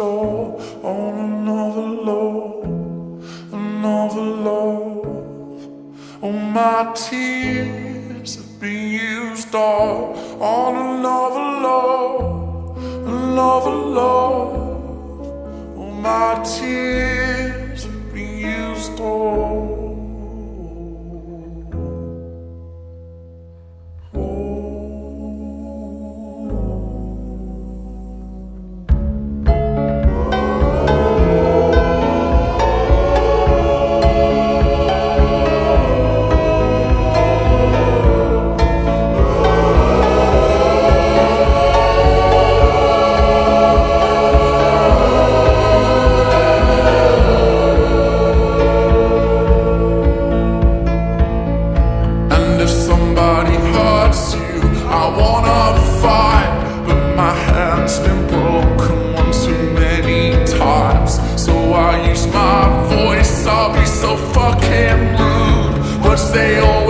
All on another love, another love. All my tears have been used all on another love, another love. All my tears somebody hurts you, I wanna fight. But my hand's been broken one too many times. So I use my voice, I'll be so fucking rude. But they always